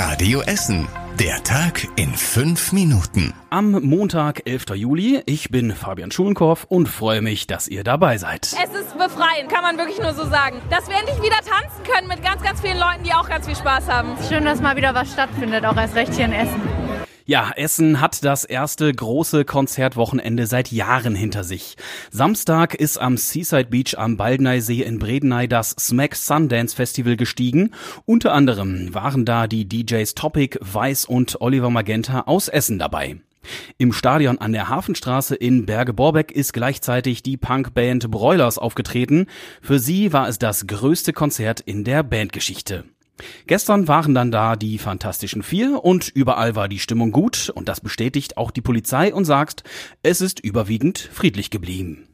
Radio Essen. Der Tag in fünf Minuten. Am Montag, 11. Juli. Ich bin Fabian Schulenkorf und freue mich, dass ihr dabei seid. Es ist befreiend, kann man wirklich nur so sagen. Dass wir endlich wieder tanzen können mit ganz, ganz vielen Leuten, die auch ganz viel Spaß haben. Schön, dass mal wieder was stattfindet, auch erst recht hier in Essen. Ja, Essen hat das erste große Konzertwochenende seit Jahren hinter sich. Samstag ist am Seaside Beach am Baldeneysee in Bredeney das Smack Sundance Festival gestiegen. Unter anderem waren da die DJs Topic, Weiß und Oliver Magenta aus Essen dabei. Im Stadion an der Hafenstraße in Berge-Borbeck ist gleichzeitig die Punkband Broilers aufgetreten. Für sie war es das größte Konzert in der Bandgeschichte. Gestern waren dann da die Fantastischen Vier und überall war die Stimmung gut und das bestätigt auch die Polizei und sagt, es ist überwiegend friedlich geblieben.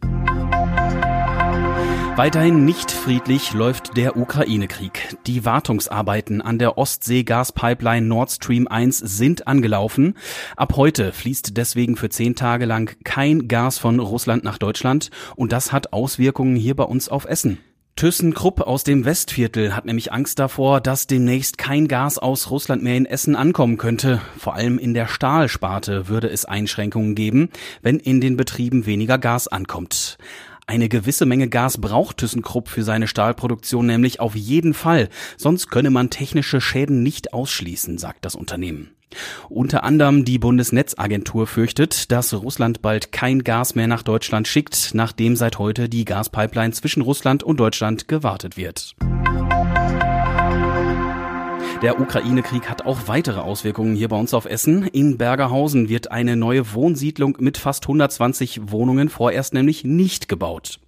Weiterhin nicht friedlich läuft der Ukraine-Krieg. Die Wartungsarbeiten an der Ostsee-Gaspipeline Nord Stream 1 sind angelaufen. Ab heute fließt deswegen für zehn Tage lang kein Gas von Russland nach Deutschland und das hat Auswirkungen hier bei uns auf Essen. ThyssenKrupp aus dem Westviertel hat nämlich Angst davor, dass demnächst kein Gas aus Russland mehr in Essen ankommen könnte. Vor allem in der Stahlsparte würde es Einschränkungen geben, wenn in den Betrieben weniger Gas ankommt. Eine gewisse Menge Gas braucht ThyssenKrupp für seine Stahlproduktion nämlich auf jeden Fall, sonst könne man technische Schäden nicht ausschließen, sagt das Unternehmen. Unter anderem die Bundesnetzagentur fürchtet, dass Russland bald kein Gas mehr nach Deutschland schickt, nachdem seit heute die Gaspipeline zwischen Russland und Deutschland gewartet wird. Der Ukraine-Krieg hat auch weitere Auswirkungen hier bei uns auf Essen. In Bergerhausen wird eine neue Wohnsiedlung mit fast 120 Wohnungen vorerst nämlich nicht gebaut.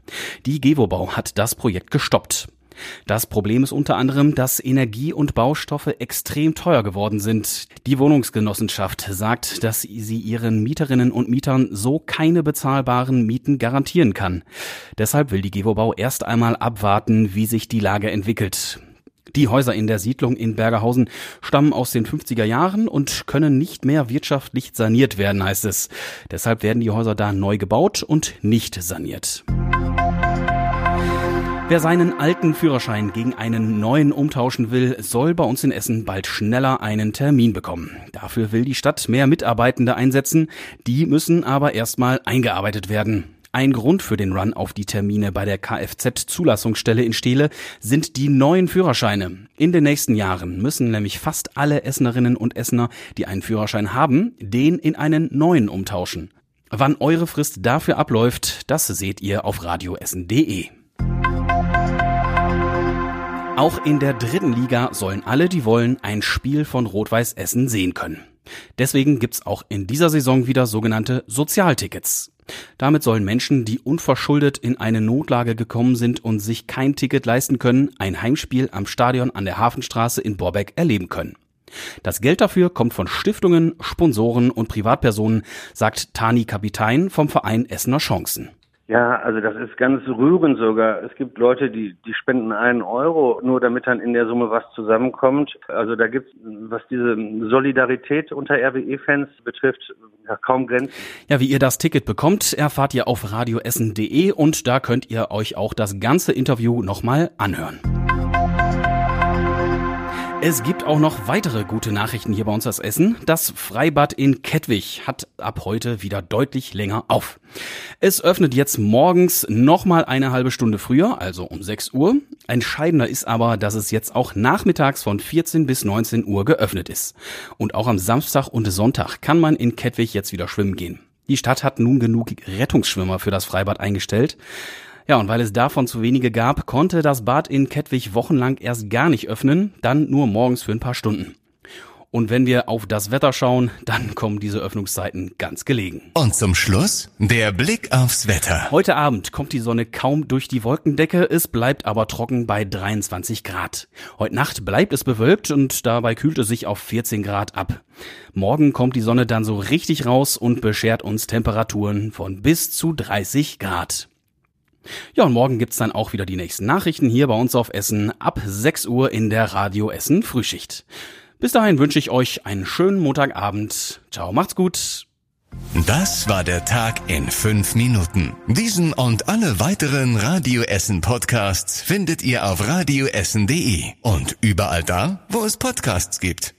Die Gewobau hat das Projekt gestoppt. Das Problem ist unter anderem, dass Energie und Baustoffe extrem teuer geworden sind. Die Wohnungsgenossenschaft sagt, dass sie ihren Mieterinnen und Mietern so keine bezahlbaren Mieten garantieren kann. Deshalb will die Gewobau erst einmal abwarten, wie sich die Lage entwickelt. Die Häuser in der Siedlung in Bergerhausen stammen aus den 50er Jahren und können nicht mehr wirtschaftlich saniert werden, heißt es. Deshalb werden die Häuser da neu gebaut und nicht saniert. Wer seinen alten Führerschein gegen einen neuen umtauschen will, soll bei uns in Essen bald schneller einen Termin bekommen. Dafür will die Stadt mehr Mitarbeitende einsetzen, die müssen aber erstmal eingearbeitet werden. Ein Grund für den Run auf die Termine bei der Kfz-Zulassungsstelle in Steele sind die neuen Führerscheine. In den nächsten Jahren müssen nämlich fast alle Essenerinnen und Essener, die einen Führerschein haben, den in einen neuen umtauschen. Wann eure Frist dafür abläuft, das seht ihr auf radioessen.de. Auch in der dritten Liga sollen alle, die wollen, ein Spiel von Rot-Weiß Essen sehen können. Deswegen gibt's auch in dieser Saison wieder sogenannte Sozialtickets. Damit sollen Menschen, die unverschuldet in eine Notlage gekommen sind und sich kein Ticket leisten können, ein Heimspiel am Stadion an der Hafenstraße in Borbeck erleben können. Das Geld dafür kommt von Stiftungen, Sponsoren und Privatpersonen, sagt Tani Kapitein vom Verein Essener Chancen. Ja, also das ist ganz rührend sogar. Es gibt Leute, die, die spenden einen Euro, nur damit dann in der Summe was zusammenkommt. Also da gibt's, was diese Solidarität unter RWE-Fans betrifft, ja, kaum Grenzen. Ja, wie ihr das Ticket bekommt, erfahrt ihr auf radioessen.de und da könnt ihr euch auch das ganze Interview nochmal anhören. Es gibt auch noch weitere gute Nachrichten hier bei uns aus Essen. Das Freibad in Kettwig hat ab heute wieder deutlich länger auf. Es öffnet jetzt morgens nochmal eine halbe Stunde früher, also um 6 Uhr. Entscheidender ist aber, dass es jetzt auch nachmittags von 14 bis 19 Uhr geöffnet ist. Und auch am Samstag und Sonntag kann man in Kettwig jetzt wieder schwimmen gehen. Die Stadt hat nun genug Rettungsschwimmer für das Freibad eingestellt. Ja, und weil es davon zu wenige gab, konnte das Bad in Kettwig wochenlang erst gar nicht öffnen, dann nur morgens für ein paar Stunden. Und wenn wir auf das Wetter schauen, dann kommen diese Öffnungszeiten ganz gelegen. Und zum Schluss der Blick aufs Wetter. Heute Abend kommt die Sonne kaum durch die Wolkendecke, es bleibt aber trocken bei 23 Grad. Heute Nacht bleibt es bewölkt und dabei kühlt es sich auf 14 Grad ab. Morgen kommt die Sonne dann so richtig raus und beschert uns Temperaturen von bis zu 30 Grad. Ja, und morgen gibt's dann auch wieder die nächsten Nachrichten hier bei uns auf Essen ab 6 Uhr in der Radio Essen Frühschicht. Bis dahin wünsche ich euch einen schönen Montagabend. Ciao, macht's gut. Das war der Tag in fünf Minuten. Diesen und alle weiteren Radio Essen Podcasts findet ihr auf radioessen.de und überall da, wo es Podcasts gibt.